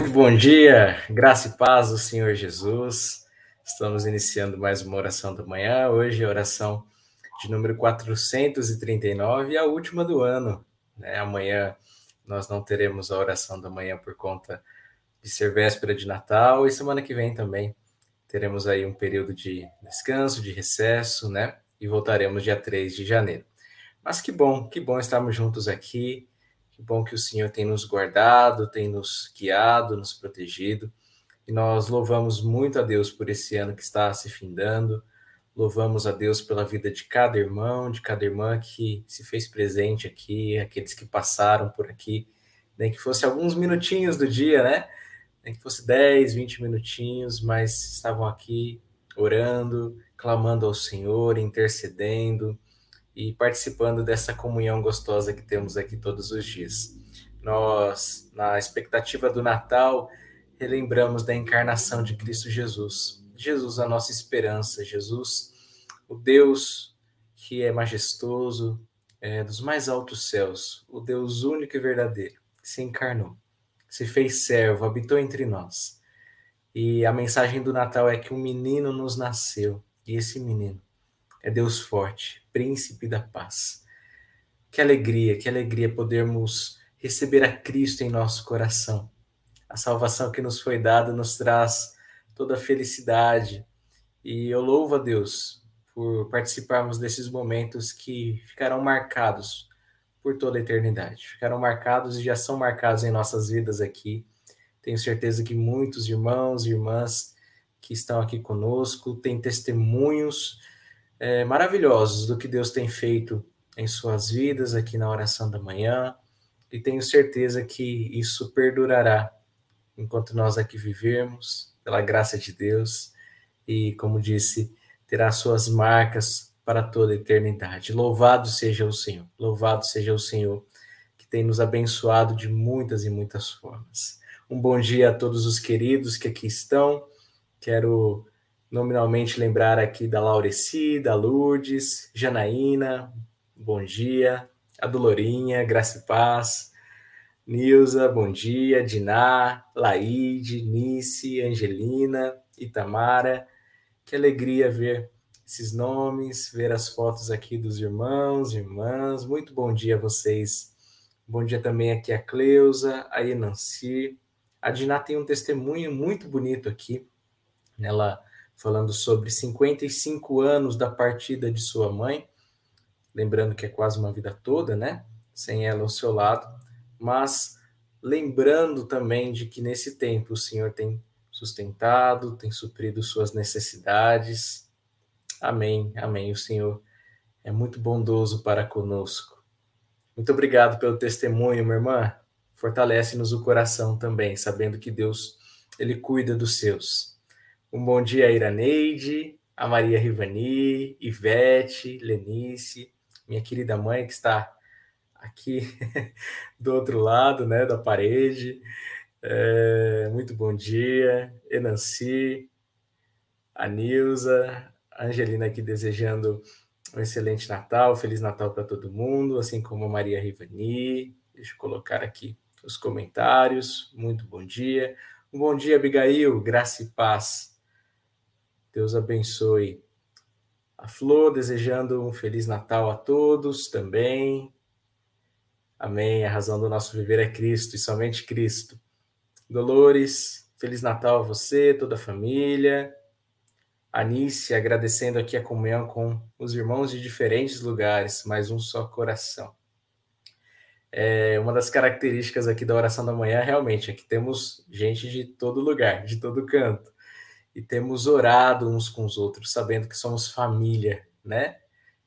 Muito bom dia, graça e paz do Senhor Jesus. Estamos iniciando mais uma oração da manhã. Hoje, a oração de número 439 e a última do ano. Né? Amanhã nós não teremos a oração da manhã por conta de ser véspera de Natal e semana que vem também teremos aí um período de descanso, de recesso, né? E voltaremos dia 3 de janeiro. Mas que bom, que bom estarmos juntos aqui que bom que o Senhor tem nos guardado, tem nos guiado, nos protegido. E nós louvamos muito a Deus por esse ano que está se findando. Louvamos a Deus pela vida de cada irmão, de cada irmã que se fez presente aqui, aqueles que passaram por aqui, nem que fosse alguns minutinhos do dia, né? Nem que fosse 10, 20 minutinhos, mas estavam aqui orando, clamando ao Senhor, intercedendo, e participando dessa comunhão gostosa que temos aqui todos os dias. Nós, na expectativa do Natal, relembramos da encarnação de Cristo Jesus. Jesus, a nossa esperança, Jesus, o Deus que é majestoso, é, dos mais altos céus, o Deus único e verdadeiro, se encarnou, se fez servo, habitou entre nós. E a mensagem do Natal é que um menino nos nasceu, e esse menino é Deus forte, príncipe da paz. Que alegria, que alegria podermos receber a Cristo em nosso coração. A salvação que nos foi dada nos traz toda a felicidade. E eu louvo a Deus por participarmos desses momentos que ficarão marcados por toda a eternidade. Ficarão marcados e já são marcados em nossas vidas aqui. Tenho certeza que muitos irmãos e irmãs que estão aqui conosco têm testemunhos é, maravilhosos do que Deus tem feito em suas vidas aqui na oração da manhã, e tenho certeza que isso perdurará enquanto nós aqui vivermos, pela graça de Deus, e como disse, terá suas marcas para toda a eternidade. Louvado seja o Senhor, louvado seja o Senhor, que tem nos abençoado de muitas e muitas formas. Um bom dia a todos os queridos que aqui estão. Quero nominalmente lembrar aqui da Laureci, da Lourdes, Janaína, bom dia. A Dolorinha, Graça e Paz. Nilza, bom dia. Diná, Laide, Nice, Angelina, Itamara. Que alegria ver esses nomes, ver as fotos aqui dos irmãos, irmãs. Muito bom dia a vocês. Bom dia também aqui a Cleusa, a Enanci. A Diná tem um testemunho muito bonito aqui. Ela falando sobre 55 anos da partida de sua mãe lembrando que é quase uma vida toda, né? Sem ela ao seu lado, mas lembrando também de que nesse tempo o Senhor tem sustentado, tem suprido suas necessidades. Amém, amém. O Senhor é muito bondoso para conosco. Muito obrigado pelo testemunho, minha irmã. Fortalece-nos o coração também, sabendo que Deus, Ele cuida dos seus. Um bom dia a Iraneide, a Maria Rivani, Ivete, Lenice, minha querida mãe que está aqui do outro lado, né, da parede. É, muito bom dia, Enanci, a Nilza, a Angelina aqui desejando um excelente Natal, Feliz Natal para todo mundo, assim como a Maria Rivani. Deixa eu colocar aqui os comentários. Muito bom dia. Um bom dia, Abigail, graça e paz. Deus abençoe a Flor desejando um Feliz Natal a todos também. Amém. A razão do nosso viver é Cristo e somente Cristo. Dolores, Feliz Natal a você, toda a família. Anice, agradecendo aqui a comunhão com os irmãos de diferentes lugares, mais um só coração. É, uma das características aqui da oração da manhã realmente é que temos gente de todo lugar, de todo canto e temos orado uns com os outros, sabendo que somos família, né?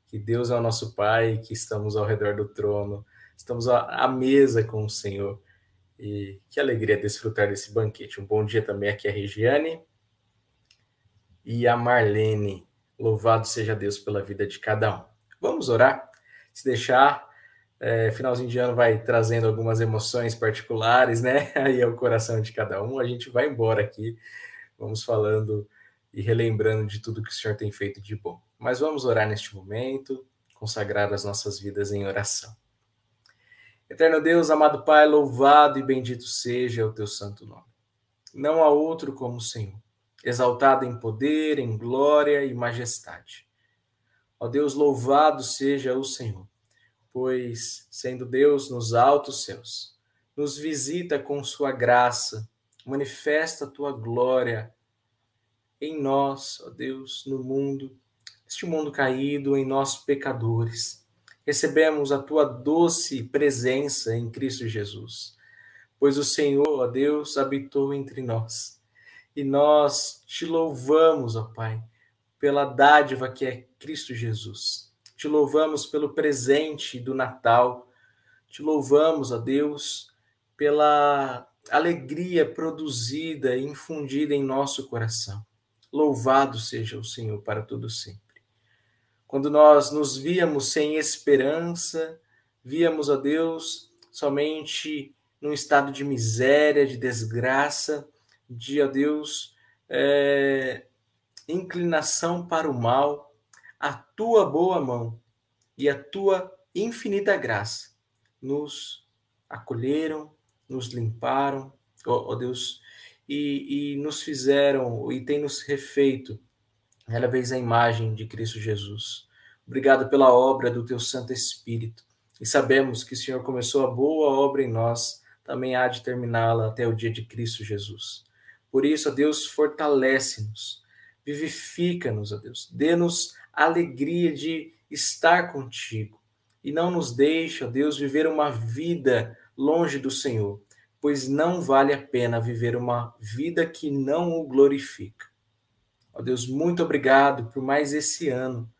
Que Deus é o nosso Pai, que estamos ao redor do trono, estamos à mesa com o Senhor. E que alegria desfrutar desse banquete. Um bom dia também aqui a Regiane e a Marlene. Louvado seja Deus pela vida de cada um. Vamos orar? Se deixar, é, finalzinho de ano vai trazendo algumas emoções particulares, né? Aí é o coração de cada um. A gente vai embora aqui vamos falando e relembrando de tudo que o Senhor tem feito de bom. Mas vamos orar neste momento, consagrar as nossas vidas em oração. Eterno Deus, amado Pai, louvado e bendito seja o teu santo nome. Não há outro como o Senhor, exaltado em poder, em glória e majestade. Ó Deus, louvado seja o Senhor, pois, sendo Deus nos altos céus, nos visita com sua graça manifesta a tua glória em nós, ó Deus, no mundo, este mundo caído, em nós pecadores. Recebemos a tua doce presença em Cristo Jesus, pois o Senhor, ó Deus, habitou entre nós. E nós te louvamos, ó Pai, pela dádiva que é Cristo Jesus. Te louvamos pelo presente do Natal. Te louvamos, ó Deus, pela alegria produzida e infundida em nosso coração. Louvado seja o Senhor para todo sempre. Quando nós nos víamos sem esperança, víamos a Deus somente num estado de miséria, de desgraça, de a Deus é, inclinação para o mal, a tua boa mão e a tua infinita graça nos acolheram, nos limparam, ó, ó Deus, e, e, nos fizeram e tem nos refeito cada vez a imagem de Cristo Jesus. Obrigado pela obra do teu Santo Espírito. E sabemos que o Senhor começou a boa obra em nós, também há de terminá-la até o dia de Cristo Jesus. Por isso, ó Deus, fortalece-nos, vivifica-nos, ó Deus, dê-nos alegria de estar contigo e não nos deixe, ó Deus, viver uma vida longe do Senhor, pois não vale a pena viver uma vida que não o glorifica. Ó Deus, muito obrigado por mais esse ano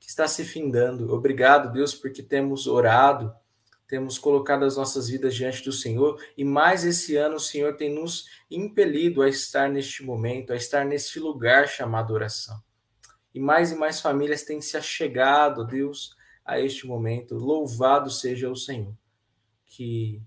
que está se findando. Obrigado, Deus, porque temos orado, temos colocado as nossas vidas diante do Senhor e mais esse ano o Senhor tem nos impelido a estar neste momento, a estar neste lugar chamado oração. E mais e mais famílias têm se achegado, Deus, a este momento. Louvado seja o Senhor, que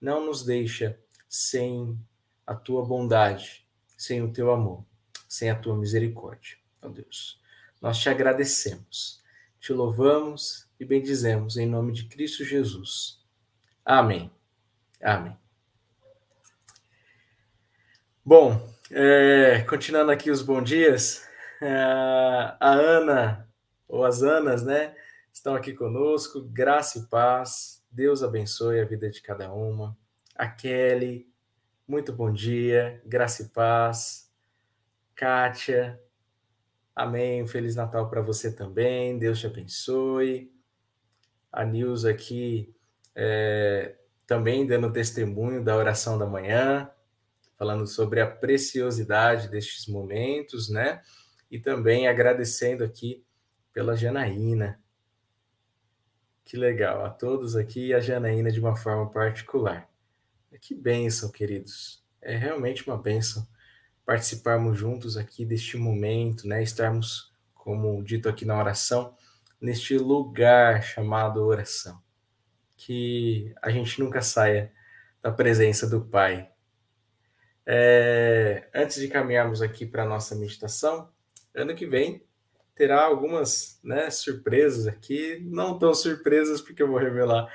não nos deixa sem a tua bondade, sem o teu amor, sem a tua misericórdia. Ó Deus, nós te agradecemos, te louvamos e bendizemos em nome de Cristo Jesus. Amém. Amém. Bom, é, continuando aqui os bons dias, é, a Ana, ou as Anas, né, estão aqui conosco. Graça e paz. Deus abençoe a vida de cada uma. A Kelly, muito bom dia. Graça e paz. Kátia, amém. Feliz Natal para você também. Deus te abençoe. A Nilza aqui é, também dando testemunho da oração da manhã, falando sobre a preciosidade destes momentos, né? e também agradecendo aqui pela Janaína. Que legal, a todos aqui e a Janaína de uma forma particular. Que bênção, queridos. É realmente uma bênção participarmos juntos aqui deste momento, né? Estarmos, como dito aqui na oração, neste lugar chamado oração. Que a gente nunca saia da presença do Pai. É, antes de caminharmos aqui para a nossa meditação, ano que vem terá algumas né, surpresas aqui, não tão surpresas porque eu vou revelar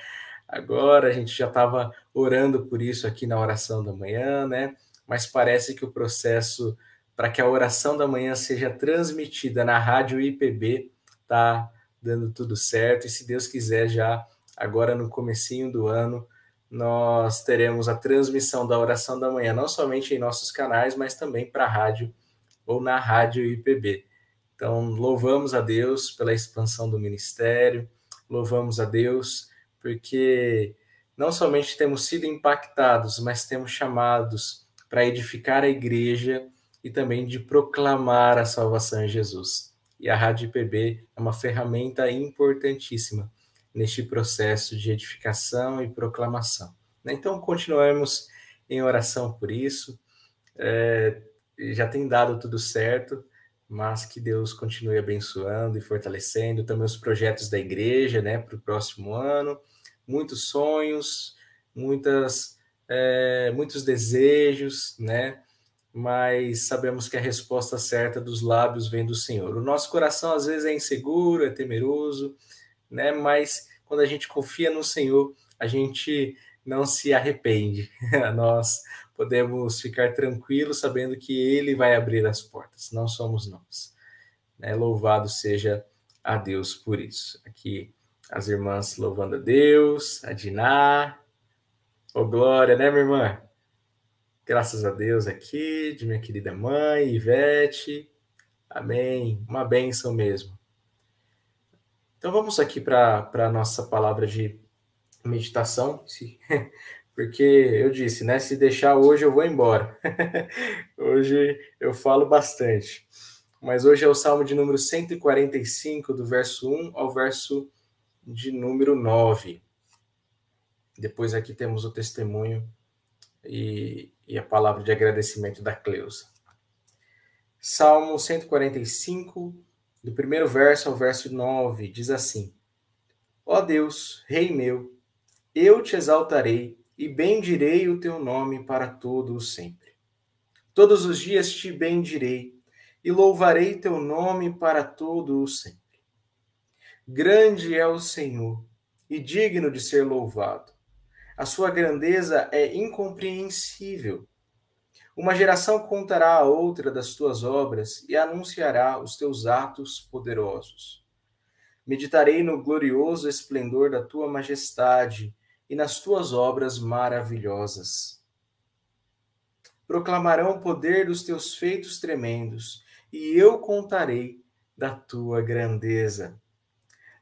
agora. A gente já estava orando por isso aqui na oração da manhã, né? Mas parece que o processo para que a oração da manhã seja transmitida na rádio IPB tá dando tudo certo e se Deus quiser já agora no comecinho do ano nós teremos a transmissão da oração da manhã não somente em nossos canais, mas também para a rádio ou na rádio IPB. Então, louvamos a Deus pela expansão do ministério, louvamos a Deus porque não somente temos sido impactados, mas temos chamados para edificar a igreja e também de proclamar a salvação em Jesus. E a Rádio IPB é uma ferramenta importantíssima neste processo de edificação e proclamação. Então, continuamos em oração por isso. É, já tem dado tudo certo, mas que Deus continue abençoando e fortalecendo também os projetos da igreja, né, para o próximo ano. Muitos sonhos, muitas, é, muitos desejos, né? Mas sabemos que a resposta certa dos lábios vem do Senhor. O nosso coração às vezes é inseguro, é temeroso, né? Mas quando a gente confia no Senhor, a gente não se arrepende. Nós podemos ficar tranquilos sabendo que Ele vai abrir as portas, não somos nós. Né? Louvado seja a Deus por isso. Aqui as irmãs louvando a Deus, a Diná. Ô, oh, glória, né, minha irmã? Graças a Deus aqui, de minha querida mãe, Ivete. Amém. Uma bênção mesmo. Então vamos aqui para a nossa palavra de meditação. Porque eu disse, né? Se deixar hoje, eu vou embora. hoje eu falo bastante. Mas hoje é o Salmo de número 145, do verso 1 ao verso de número 9. Depois aqui temos o testemunho e, e a palavra de agradecimento da Cleusa. Salmo 145, do primeiro verso ao verso 9, diz assim: Ó Deus, Rei meu, eu te exaltarei e bendirei o teu nome para todo o sempre. Todos os dias te bendirei e louvarei teu nome para todo o sempre. Grande é o Senhor e digno de ser louvado. A sua grandeza é incompreensível. Uma geração contará a outra das tuas obras e anunciará os teus atos poderosos. Meditarei no glorioso esplendor da tua majestade e nas tuas obras maravilhosas. Proclamarão o poder dos teus feitos tremendos, e eu contarei da tua grandeza.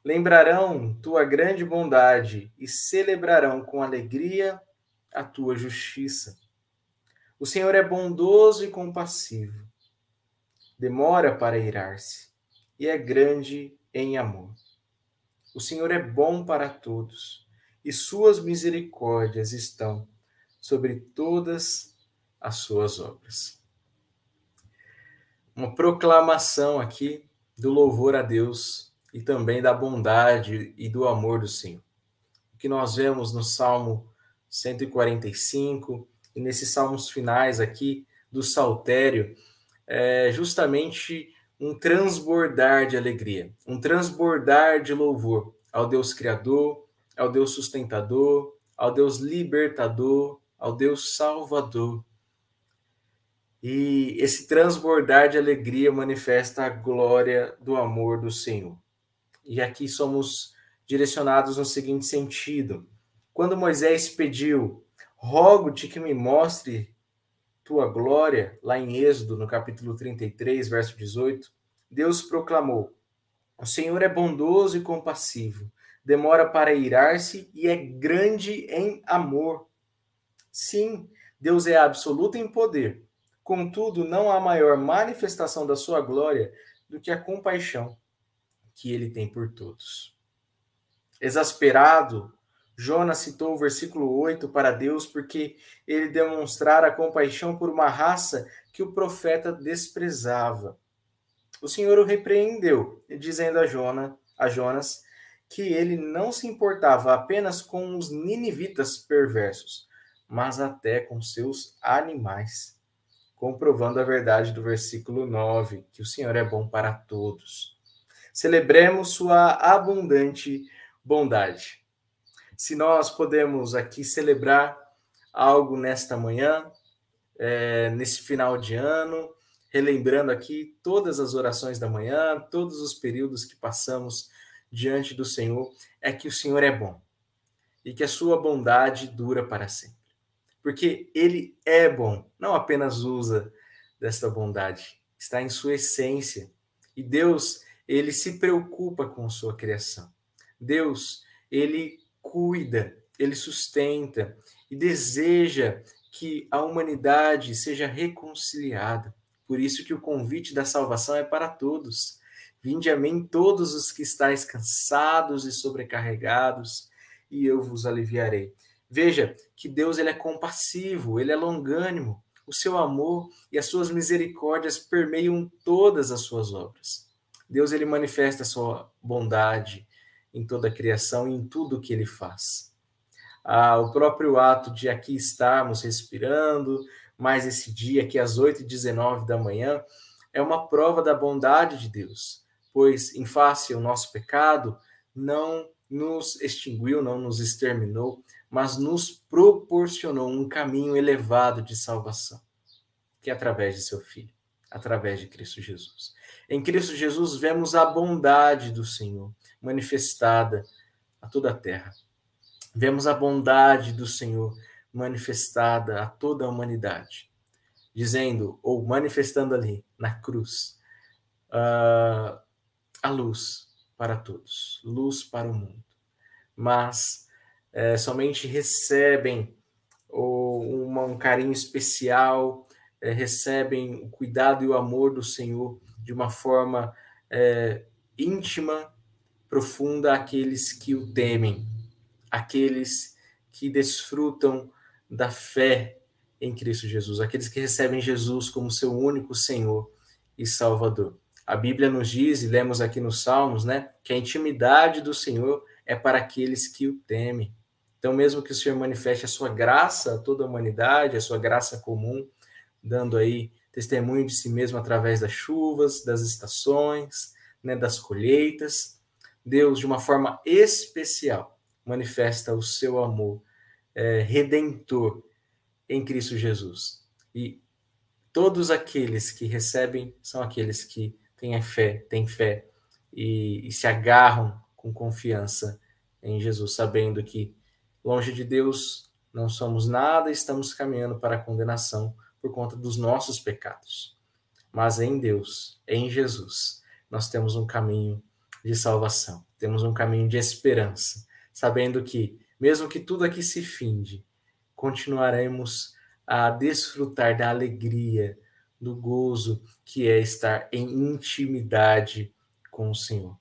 Lembrarão tua grande bondade e celebrarão com alegria a tua justiça. O Senhor é bondoso e compassivo, demora para irar-se e é grande em amor. O Senhor é bom para todos e suas misericórdias estão sobre todas as suas obras. Uma proclamação aqui do louvor a Deus e também da bondade e do amor do Senhor. O que nós vemos no Salmo 145 e nesses salmos finais aqui do Saltério é justamente um transbordar de alegria, um transbordar de louvor ao Deus Criador, ao Deus sustentador, ao Deus libertador, ao Deus salvador. E esse transbordar de alegria manifesta a glória do amor do Senhor. E aqui somos direcionados no seguinte sentido: quando Moisés pediu, rogo-te que me mostre tua glória, lá em Êxodo, no capítulo 33, verso 18, Deus proclamou: O Senhor é bondoso e compassivo, demora para irar-se e é grande em amor. Sim, Deus é absoluto em poder. Contudo, não há maior manifestação da sua glória do que a compaixão que ele tem por todos. Exasperado, Jonas citou o versículo 8 para Deus porque ele demonstrara compaixão por uma raça que o profeta desprezava. O Senhor o repreendeu, dizendo a, Jonas, a Jonas que ele não se importava apenas com os ninivitas perversos, mas até com seus animais, comprovando a verdade do versículo 9, que o Senhor é bom para todos. Celebremos sua abundante bondade se nós podemos aqui celebrar algo nesta manhã, é, nesse final de ano, relembrando aqui todas as orações da manhã, todos os períodos que passamos diante do Senhor, é que o Senhor é bom e que a sua bondade dura para sempre. Porque ele é bom, não apenas usa desta bondade, está em sua essência. E Deus, ele se preocupa com sua criação. Deus, ele cuida, ele sustenta e deseja que a humanidade seja reconciliada. Por isso que o convite da salvação é para todos. Vinde a mim todos os que estáis cansados e sobrecarregados, e eu vos aliviarei. Veja que Deus ele é compassivo, ele é longânimo. O seu amor e as suas misericórdias permeiam todas as suas obras. Deus ele manifesta a sua bondade, em toda a criação e em tudo que ele faz. Ah, o próprio ato de aqui estarmos respirando, mais esse dia aqui às 8h19 da manhã, é uma prova da bondade de Deus, pois em face ao nosso pecado, não nos extinguiu, não nos exterminou, mas nos proporcionou um caminho elevado de salvação, que é através de seu Filho, através de Cristo Jesus. Em Cristo Jesus vemos a bondade do Senhor manifestada a toda a terra. Vemos a bondade do Senhor manifestada a toda a humanidade, dizendo ou manifestando ali na cruz uh, a luz para todos, luz para o mundo. Mas é, somente recebem uma, um carinho especial, é, recebem o cuidado e o amor do Senhor de uma forma é, íntima, profunda aqueles que o temem, aqueles que desfrutam da fé em Cristo Jesus, aqueles que recebem Jesus como seu único Senhor e Salvador. A Bíblia nos diz, e lemos aqui nos Salmos, né, que a intimidade do Senhor é para aqueles que o temem. Então, mesmo que o Senhor manifeste a sua graça a toda a humanidade, a sua graça comum, dando aí testemunho de si mesmo através das chuvas, das estações, né, das colheitas. Deus, de uma forma especial, manifesta o seu amor é, redentor em Cristo Jesus. E todos aqueles que recebem são aqueles que têm fé, têm fé e, e se agarram com confiança em Jesus, sabendo que longe de Deus não somos nada estamos caminhando para a condenação por conta dos nossos pecados. Mas em Deus, em Jesus, nós temos um caminho de salvação, temos um caminho de esperança, sabendo que, mesmo que tudo aqui se finde, continuaremos a desfrutar da alegria, do gozo que é estar em intimidade com o Senhor.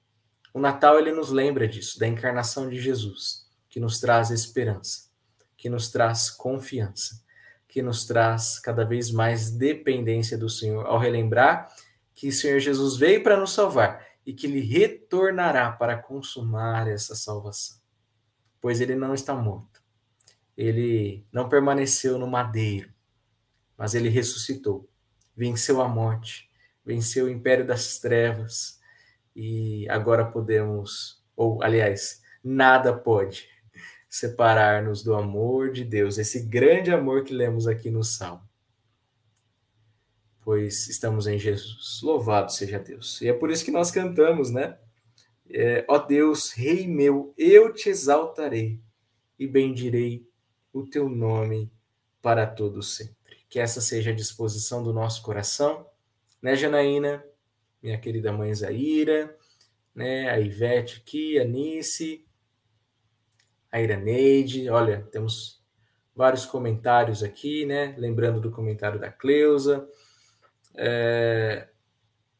O Natal ele nos lembra disso, da encarnação de Jesus, que nos traz esperança, que nos traz confiança, que nos traz cada vez mais dependência do Senhor, ao relembrar que o Senhor Jesus veio para nos salvar e que ele retornará para consumar essa salvação. Pois ele não está morto. Ele não permaneceu no madeiro, mas ele ressuscitou, venceu a morte, venceu o império das trevas e agora podemos, ou aliás, nada pode separar-nos do amor de Deus, esse grande amor que lemos aqui no Salmo. Pois estamos em Jesus. Louvado seja Deus. E é por isso que nós cantamos, né? É, Ó Deus, Rei meu, eu te exaltarei e bendirei o teu nome para todo sempre. Que essa seja a disposição do nosso coração, né, Janaína? minha querida mãe Zaira, né, a Ivete aqui, a Nice, a Iraneide, olha, temos vários comentários aqui, né, lembrando do comentário da Cleusa, é,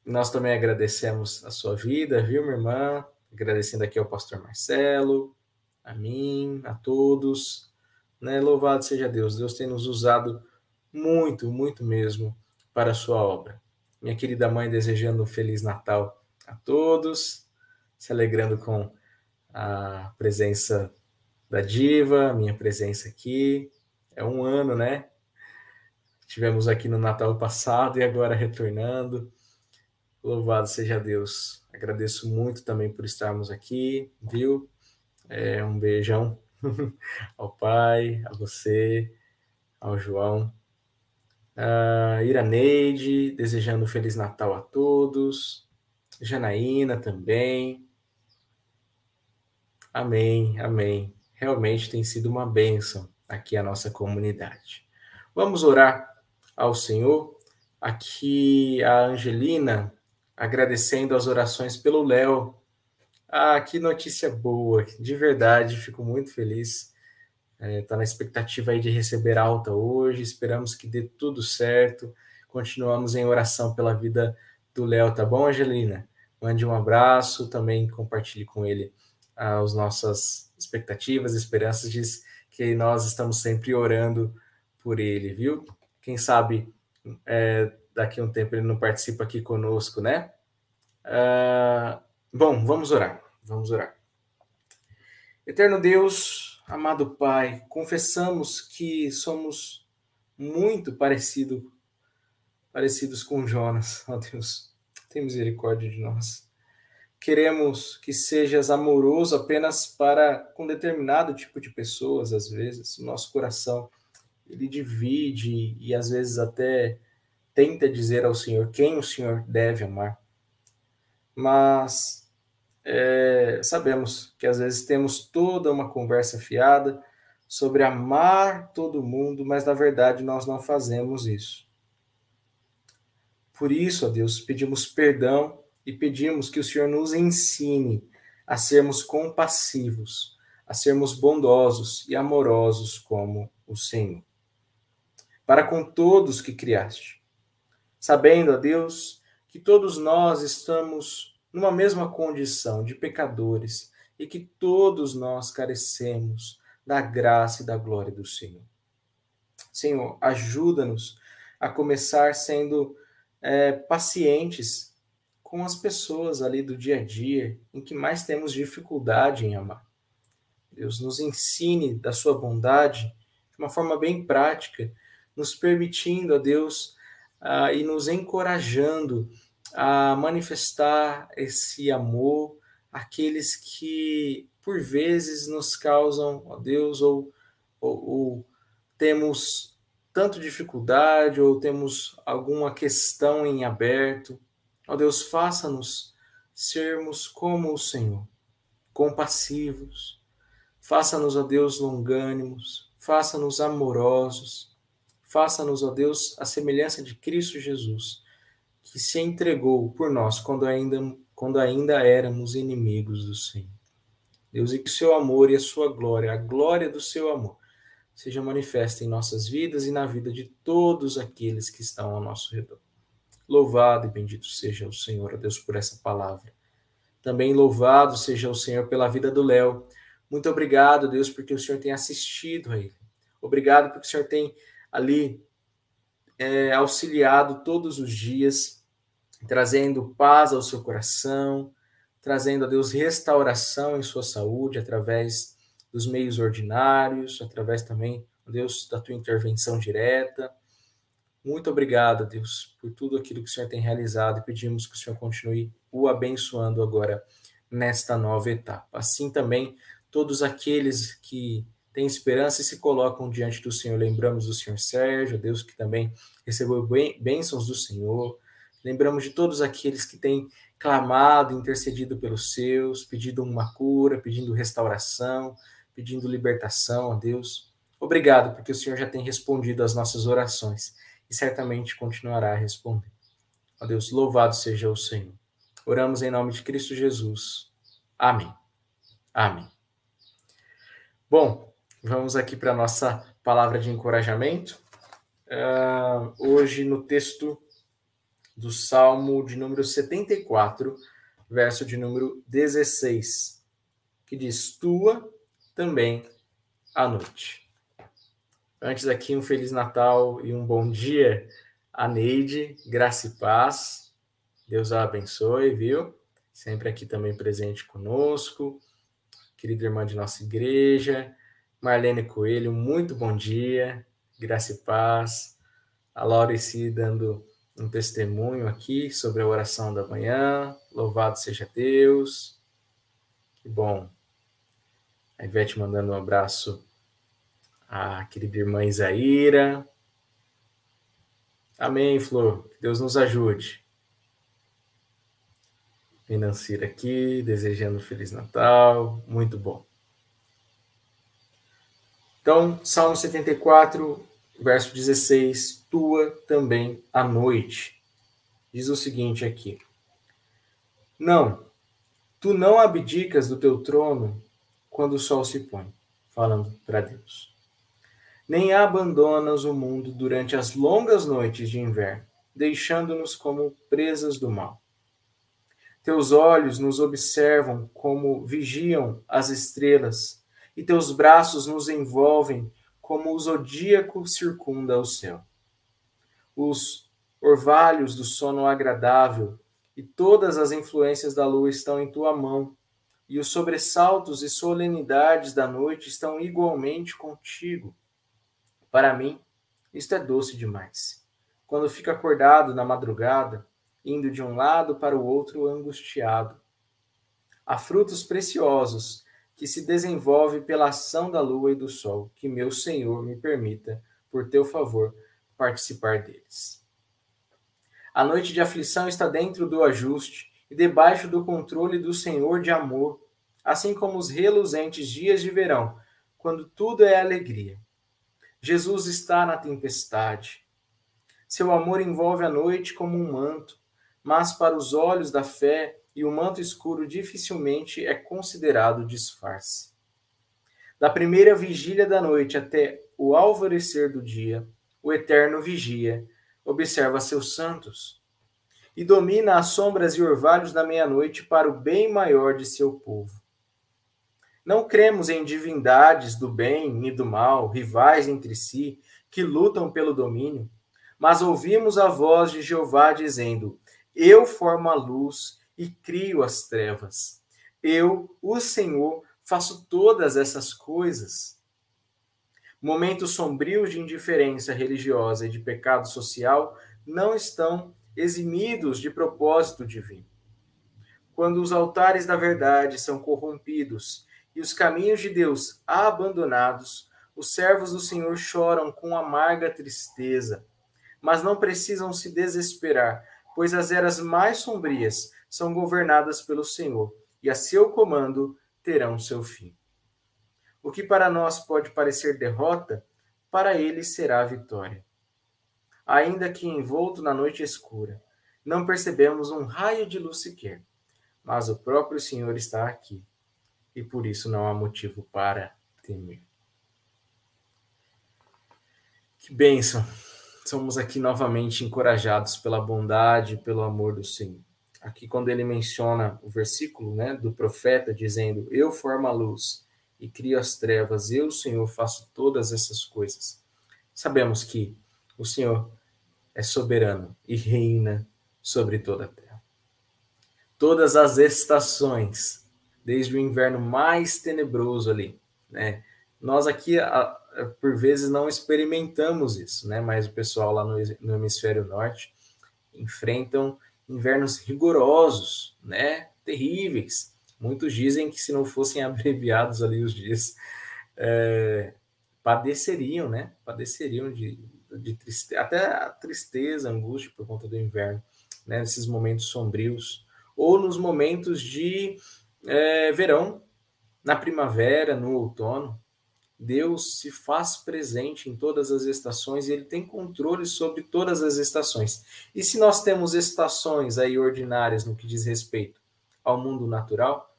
nós também agradecemos a sua vida, viu, minha irmã? Agradecendo aqui ao pastor Marcelo, a mim, a todos, né, louvado seja Deus, Deus tem nos usado muito, muito mesmo para a sua obra minha querida mãe desejando um Feliz Natal a todos, se alegrando com a presença da Diva, minha presença aqui. É um ano, né? Tivemos aqui no Natal passado e agora retornando. Louvado seja Deus. Agradeço muito também por estarmos aqui, viu? É, um beijão ao pai, a você, ao João. Uh, Iraneide, desejando um Feliz Natal a todos. Janaína também. Amém, amém. Realmente tem sido uma bênção aqui a nossa comunidade. Vamos orar ao Senhor. Aqui a Angelina agradecendo as orações pelo Léo. Ah, que notícia boa, de verdade, fico muito feliz Está é, tá na expectativa aí de receber alta hoje. Esperamos que dê tudo certo. Continuamos em oração pela vida do Léo, tá bom, Angelina? Mande um abraço, também compartilhe com ele ah, as nossas expectativas, esperanças, diz que nós estamos sempre orando por ele, viu? Quem sabe é, daqui a um tempo ele não participa aqui conosco, né? Ah, bom, vamos orar, vamos orar. Eterno Deus, Amado Pai, confessamos que somos muito parecido, parecidos com Jonas. Ó oh, Deus, tem misericórdia de nós. Queremos que sejas amoroso apenas para com determinado tipo de pessoas, às vezes. O nosso coração, ele divide e às vezes até tenta dizer ao Senhor quem o Senhor deve amar. Mas é, sabemos que às vezes temos toda uma conversa fiada sobre amar todo mundo, mas na verdade nós não fazemos isso. Por isso, ó Deus, pedimos perdão e pedimos que o Senhor nos ensine a sermos compassivos, a sermos bondosos e amorosos como o Senhor. Para com todos que criaste, sabendo, ó Deus, que todos nós estamos numa mesma condição de pecadores e que todos nós carecemos da graça e da glória do Senhor. Senhor, ajuda-nos a começar sendo é, pacientes com as pessoas ali do dia a dia em que mais temos dificuldade em amar. Deus nos ensine da sua bondade de uma forma bem prática, nos permitindo, a Deus, uh, e nos encorajando a manifestar esse amor àqueles que por vezes nos causam, ó Deus, ou, ou, ou temos tanto dificuldade ou temos alguma questão em aberto. Ó Deus, faça-nos sermos como o Senhor, compassivos. Faça-nos, ó Deus, longânimos, faça-nos amorosos, faça-nos, ó Deus, a semelhança de Cristo Jesus, que se entregou por nós quando ainda, quando ainda éramos inimigos do Senhor. Deus, e que o seu amor e a sua glória, a glória do seu amor, seja manifesta em nossas vidas e na vida de todos aqueles que estão ao nosso redor. Louvado e bendito seja o Senhor, ó Deus, por essa palavra. Também louvado seja o Senhor pela vida do Léo. Muito obrigado, Deus, porque o Senhor tem assistido a ele. Obrigado porque o Senhor tem ali é, auxiliado todos os dias, trazendo paz ao seu coração, trazendo a Deus restauração em sua saúde através dos meios ordinários, através também, Deus, da tua intervenção direta. Muito obrigado, Deus, por tudo aquilo que o Senhor tem realizado e pedimos que o Senhor continue o abençoando agora nesta nova etapa. Assim também, todos aqueles que têm esperança e se colocam diante do Senhor, lembramos do Senhor Sérgio, Deus que também recebeu bênçãos do Senhor, lembramos de todos aqueles que têm clamado, intercedido pelos seus, pedindo uma cura, pedindo restauração, pedindo libertação a Deus. Obrigado, porque o Senhor já tem respondido às nossas orações e certamente continuará a responder. Ó Deus, louvado seja o Senhor. Oramos em nome de Cristo Jesus. Amém. Amém. Bom, vamos aqui para a nossa palavra de encorajamento. Uh, hoje, no texto do Salmo de número 74, verso de número 16, que diz: Tua também a noite. Antes aqui, um Feliz Natal e um bom dia a Neide, graça e paz. Deus a abençoe, viu? Sempre aqui também presente conosco. Querida irmã de nossa igreja, Marlene Coelho, muito bom dia, graça e paz. A Laurici dando um testemunho aqui sobre a oração da manhã. Louvado seja Deus. Que bom. A Ivete mandando um abraço à querida irmã Isaíra. Amém, Flor. Que Deus nos ajude. Financira aqui, desejando um Feliz Natal. Muito bom. Então, Salmo 74, verso 16, tua também à noite. Diz o seguinte aqui: Não, tu não abdicas do teu trono quando o sol se põe, falando para Deus. Nem abandonas o mundo durante as longas noites de inverno, deixando-nos como presas do mal. Teus olhos nos observam como vigiam as estrelas, e teus braços nos envolvem como o zodíaco circunda o céu. Os orvalhos do sono agradável e todas as influências da lua estão em tua mão, e os sobressaltos e solenidades da noite estão igualmente contigo. Para mim, isto é doce demais. Quando fico acordado na madrugada, indo de um lado para o outro angustiado. Há frutos preciosos que se desenvolve pela ação da lua e do sol, que meu Senhor me permita, por teu favor, participar deles. A noite de aflição está dentro do ajuste e debaixo do controle do Senhor de amor, assim como os reluzentes dias de verão, quando tudo é alegria. Jesus está na tempestade. Seu amor envolve a noite como um manto, mas para os olhos da fé e o manto escuro dificilmente é considerado disfarce. Da primeira vigília da noite até o alvorecer do dia, o Eterno vigia, observa seus santos e domina as sombras e orvalhos da meia-noite para o bem maior de seu povo. Não cremos em divindades do bem e do mal, rivais entre si, que lutam pelo domínio, mas ouvimos a voz de Jeová dizendo: Eu formo a luz e crio as trevas. Eu, o Senhor, faço todas essas coisas. Momentos sombrios de indiferença religiosa e de pecado social não estão eximidos de propósito divino. Quando os altares da verdade são corrompidos e os caminhos de Deus abandonados, os servos do Senhor choram com amarga tristeza, mas não precisam se desesperar, pois as eras mais sombrias são governadas pelo Senhor, e a seu comando terão seu fim. O que para nós pode parecer derrota, para ele será vitória. Ainda que envolto na noite escura, não percebemos um raio de luz sequer, mas o próprio Senhor está aqui, e por isso não há motivo para temer. Que bênção! Somos aqui novamente encorajados pela bondade e pelo amor do Senhor. Aqui, quando ele menciona o versículo né, do profeta dizendo: Eu formo a luz e crio as trevas, eu, Senhor, faço todas essas coisas. Sabemos que o Senhor é soberano e reina sobre toda a terra. Todas as estações, desde o inverno mais tenebroso ali, né? Nós aqui, por vezes, não experimentamos isso, né? Mas o pessoal lá no, no hemisfério norte enfrentam invernos rigorosos, né? Terríveis. Muitos dizem que se não fossem abreviados ali os dias, é, padeceriam, né? Padeceriam de, de tristeza, até tristeza, angústia por conta do inverno, né? Nesses momentos sombrios, ou nos momentos de é, verão, na primavera, no outono. Deus se faz presente em todas as estações e ele tem controle sobre todas as estações. E se nós temos estações aí ordinárias no que diz respeito ao mundo natural,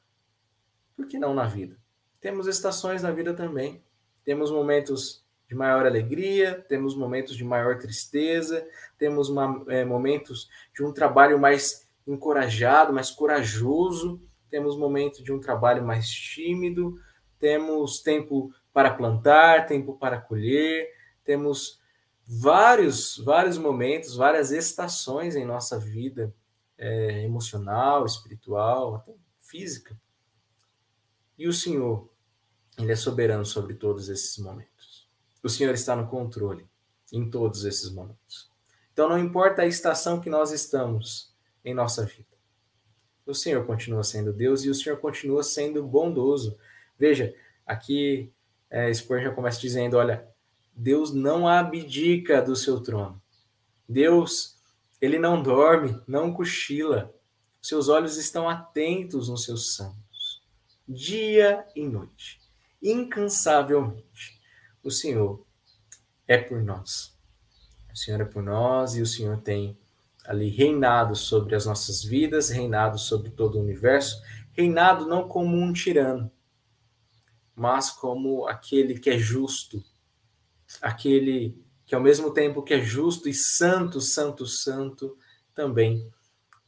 por que não na vida? Temos estações na vida também. Temos momentos de maior alegria, temos momentos de maior tristeza, temos uma, é, momentos de um trabalho mais encorajado, mais corajoso, temos momentos de um trabalho mais tímido, temos tempo para plantar, tempo para colher, temos vários, vários momentos, várias estações em nossa vida é, emocional, espiritual, até física. E o Senhor, Ele é soberano sobre todos esses momentos. O Senhor está no controle em todos esses momentos. Então, não importa a estação que nós estamos em nossa vida, o Senhor continua sendo Deus e o Senhor continua sendo bondoso. Veja, aqui é, Spurgeon começa dizendo: olha, Deus não abdica do seu trono. Deus, ele não dorme, não cochila. Seus olhos estão atentos nos seus santos, dia e noite, incansavelmente o Senhor é por nós. O Senhor é por nós e o Senhor tem ali reinado sobre as nossas vidas, reinado sobre todo o universo, reinado não como um tirano, mas como aquele que é justo, aquele que ao mesmo tempo que é justo e santo, santo, santo, também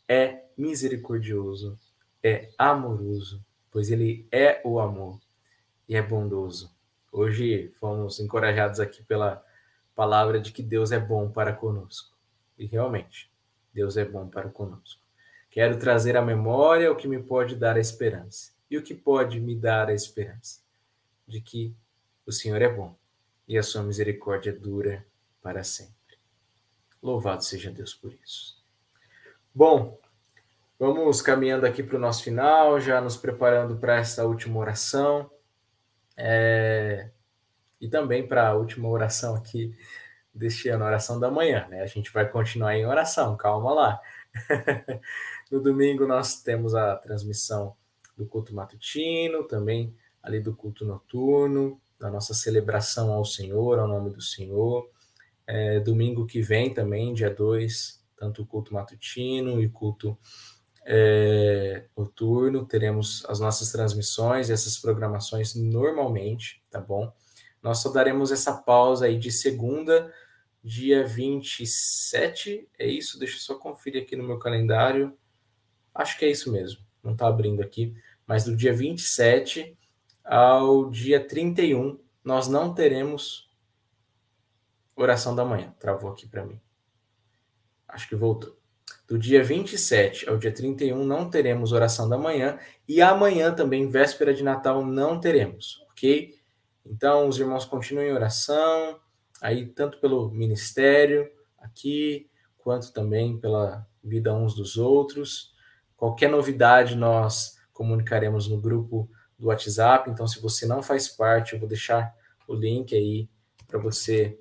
é misericordioso, é amoroso, pois ele é o amor e é bondoso. Hoje fomos encorajados aqui pela palavra de que Deus é bom para conosco. E realmente, Deus é bom para conosco. Quero trazer à memória o que me pode dar a esperança. E o que pode me dar a esperança? De que o Senhor é bom e a sua misericórdia dura para sempre. Louvado seja Deus por isso. Bom, vamos caminhando aqui para o nosso final, já nos preparando para esta última oração. É, e também para a última oração aqui deste ano, oração da manhã, né? A gente vai continuar em oração, calma lá. no domingo nós temos a transmissão do culto matutino, também ali do culto noturno, da nossa celebração ao Senhor, ao nome do Senhor. É, domingo que vem também, dia 2, tanto o culto matutino e culto é, noturno, teremos as nossas transmissões e essas programações normalmente, tá bom? Nós só daremos essa pausa aí de segunda, dia 27, é isso? Deixa eu só conferir aqui no meu calendário. Acho que é isso mesmo, não está abrindo aqui, mas do dia 27 ao dia 31, nós não teremos oração da manhã. Travou aqui para mim. Acho que voltou. Do dia 27 ao dia 31 não teremos oração da manhã e amanhã também, véspera de Natal, não teremos, ok? Então, os irmãos continuem em oração, aí tanto pelo ministério aqui, quanto também pela vida uns dos outros. Qualquer novidade nós comunicaremos no grupo do WhatsApp. Então, se você não faz parte, eu vou deixar o link aí para você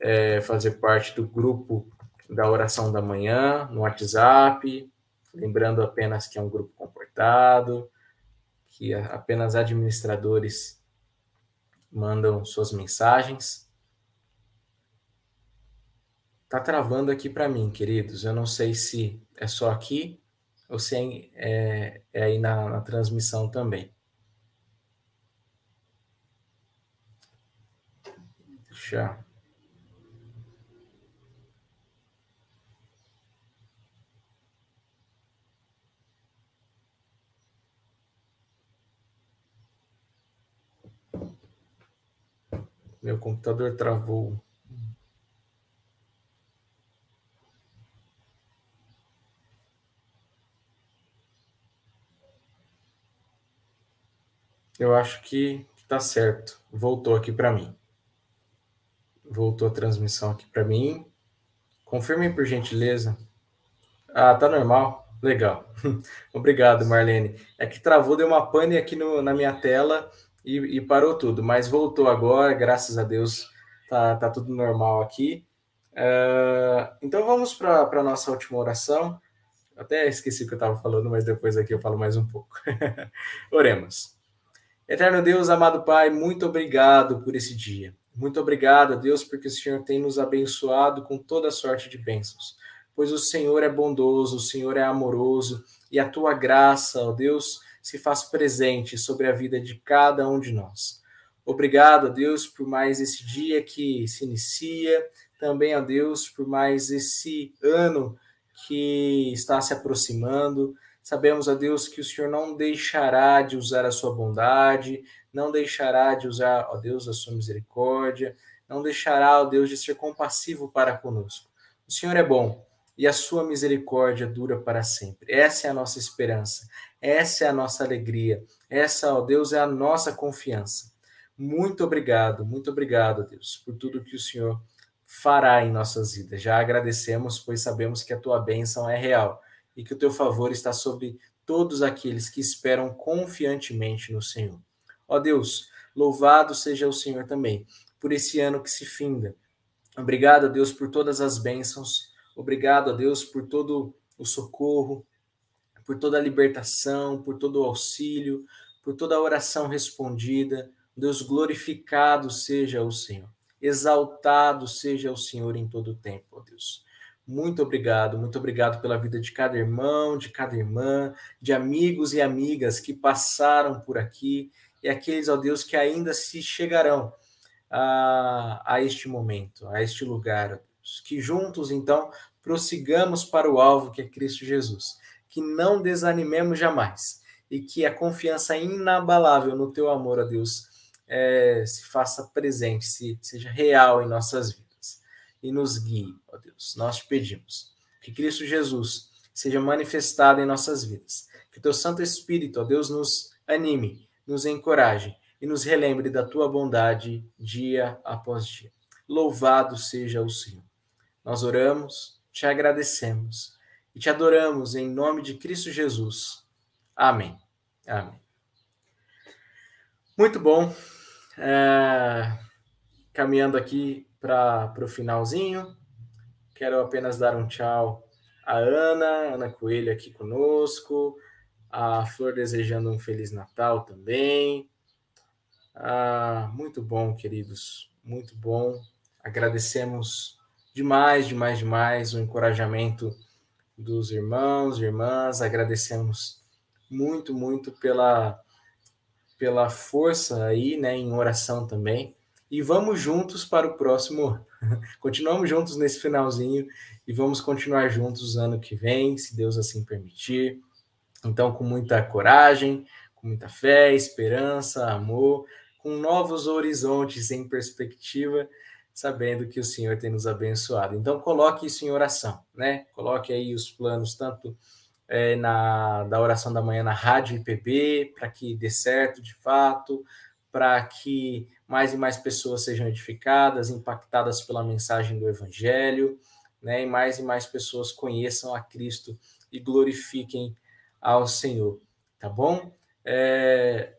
é, fazer parte do grupo da oração da manhã no WhatsApp. Lembrando apenas que é um grupo comportado, que apenas administradores mandam suas mensagens. Tá travando aqui para mim, queridos. Eu não sei se é só aqui ou se é, é, é aí na, na transmissão também. Deixa Meu computador travou. Eu acho que está certo. Voltou aqui para mim. Voltou a transmissão aqui para mim. Confirmem por gentileza. Ah, tá normal. Legal. Obrigado, Marlene. É que travou, deu uma pane aqui no, na minha tela e, e, parou tudo, mas voltou agora, graças a Deus, tá, tá tudo normal aqui. Uh, então vamos para a nossa última oração. Até esqueci o que eu estava falando, mas depois aqui eu falo mais um pouco. Oremos. Eterno Deus, amado Pai, muito obrigado por esse dia. Muito obrigado, Deus, porque o Senhor tem nos abençoado com toda sorte de bênçãos. Pois o Senhor é bondoso, o Senhor é amoroso, e a tua graça, ó Deus, se faz presente sobre a vida de cada um de nós. Obrigado a Deus por mais esse dia que se inicia, também a Deus por mais esse ano que está se aproximando. Sabemos, a Deus, que o Senhor não deixará de usar a sua bondade, não deixará de usar, ó Deus, a sua misericórdia, não deixará, ó Deus, de ser compassivo para conosco. O Senhor é bom e a sua misericórdia dura para sempre. Essa é a nossa esperança, essa é a nossa alegria. Essa, ó Deus, é a nossa confiança. Muito obrigado, muito obrigado, Deus, por tudo que o Senhor fará em nossas vidas. Já agradecemos, pois sabemos que a tua bênção é real e que o teu favor está sobre todos aqueles que esperam confiantemente no Senhor. Ó Deus, louvado seja o Senhor também por esse ano que se finda. Obrigado, Deus, por todas as bênçãos. Obrigado, Deus, por todo o socorro, por toda a libertação, por todo o auxílio, por toda a oração respondida. Deus, glorificado seja o Senhor. Exaltado seja o Senhor em todo o tempo, ó Deus. Muito obrigado, muito obrigado pela vida de cada irmão, de cada irmã, de amigos e amigas que passaram por aqui e aqueles, ó Deus, que ainda se chegarão a, a este momento, a este lugar. Que juntos, então, prossigamos para o alvo que é Cristo Jesus que não desanimemos jamais e que a confiança inabalável no teu amor a Deus é, se faça presente, se, seja real em nossas vidas e nos guie, ó Deus. Nós te pedimos que Cristo Jesus seja manifestado em nossas vidas, que teu Santo Espírito, ó Deus, nos anime, nos encoraje e nos relembre da tua bondade dia após dia. Louvado seja o Senhor. Nós oramos, te agradecemos e te adoramos em nome de Cristo Jesus. Amém. Amém. Muito bom. É, caminhando aqui para o finalzinho, quero apenas dar um tchau à Ana, Ana Coelho aqui conosco, a Flor desejando um Feliz Natal também. Ah, muito bom, queridos, muito bom. Agradecemos demais, demais, demais o encorajamento dos irmãos e irmãs, agradecemos muito, muito pela, pela força aí, né, em oração também. E vamos juntos para o próximo. Continuamos juntos nesse finalzinho e vamos continuar juntos ano que vem, se Deus assim permitir. Então, com muita coragem, com muita fé, esperança, amor, com novos horizontes em perspectiva sabendo que o Senhor tem nos abençoado. Então, coloque isso em oração, né? Coloque aí os planos, tanto é, na, da oração da manhã na Rádio IPB, para que dê certo de fato, para que mais e mais pessoas sejam edificadas, impactadas pela mensagem do Evangelho, né? E mais e mais pessoas conheçam a Cristo e glorifiquem ao Senhor, tá bom? É,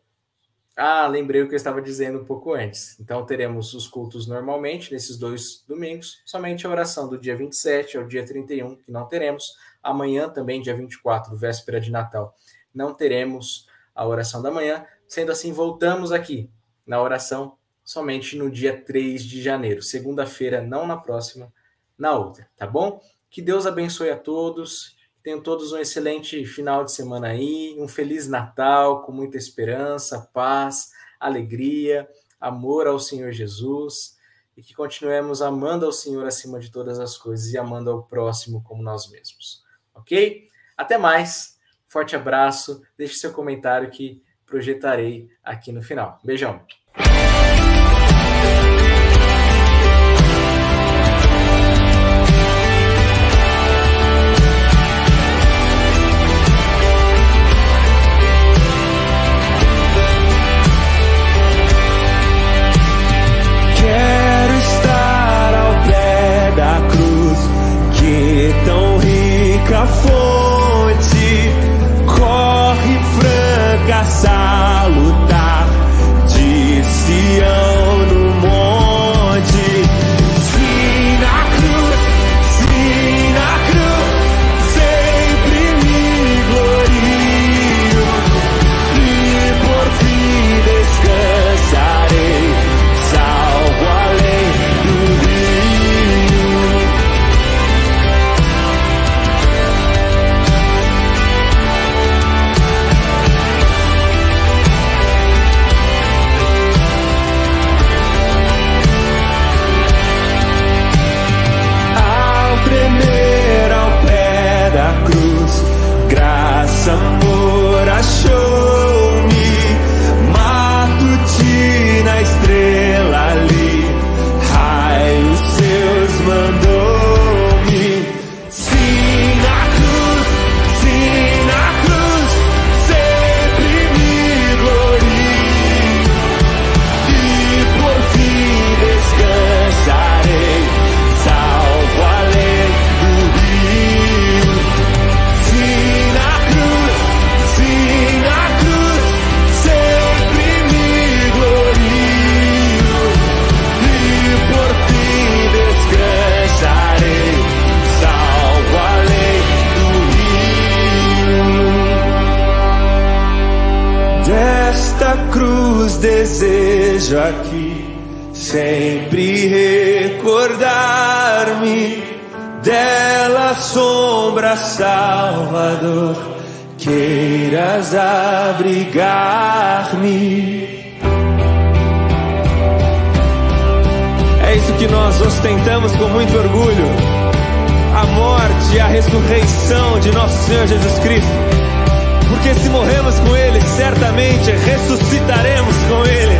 Ah, lembrei o que eu estava dizendo um pouco antes. Então, teremos os cultos normalmente, nesses dois domingos, somente a oração do dia 27 ao dia 31, que não teremos. Amanhã, também, dia 24, véspera de Natal, não teremos a oração da manhã. Sendo assim, voltamos aqui na oração somente no dia 3 de janeiro, segunda-feira, não na próxima, na outra, tá bom? Que Deus abençoe a todos, tenham todos um excelente final de semana aí, um feliz Natal com muita esperança, paz, alegria, amor ao Senhor Jesus e que continuemos amando ao Senhor acima de todas as coisas e amando ao próximo como nós mesmos. Ok? Até mais, forte abraço, deixe seu comentário que projetarei aqui no final. Beijão! Salvador queiras abrigar-me. É isso que nós ostentamos com muito orgulho. A morte e a ressurreição de nosso Senhor Jesus Cristo. Porque se morremos com Ele, certamente ressuscitaremos com Ele.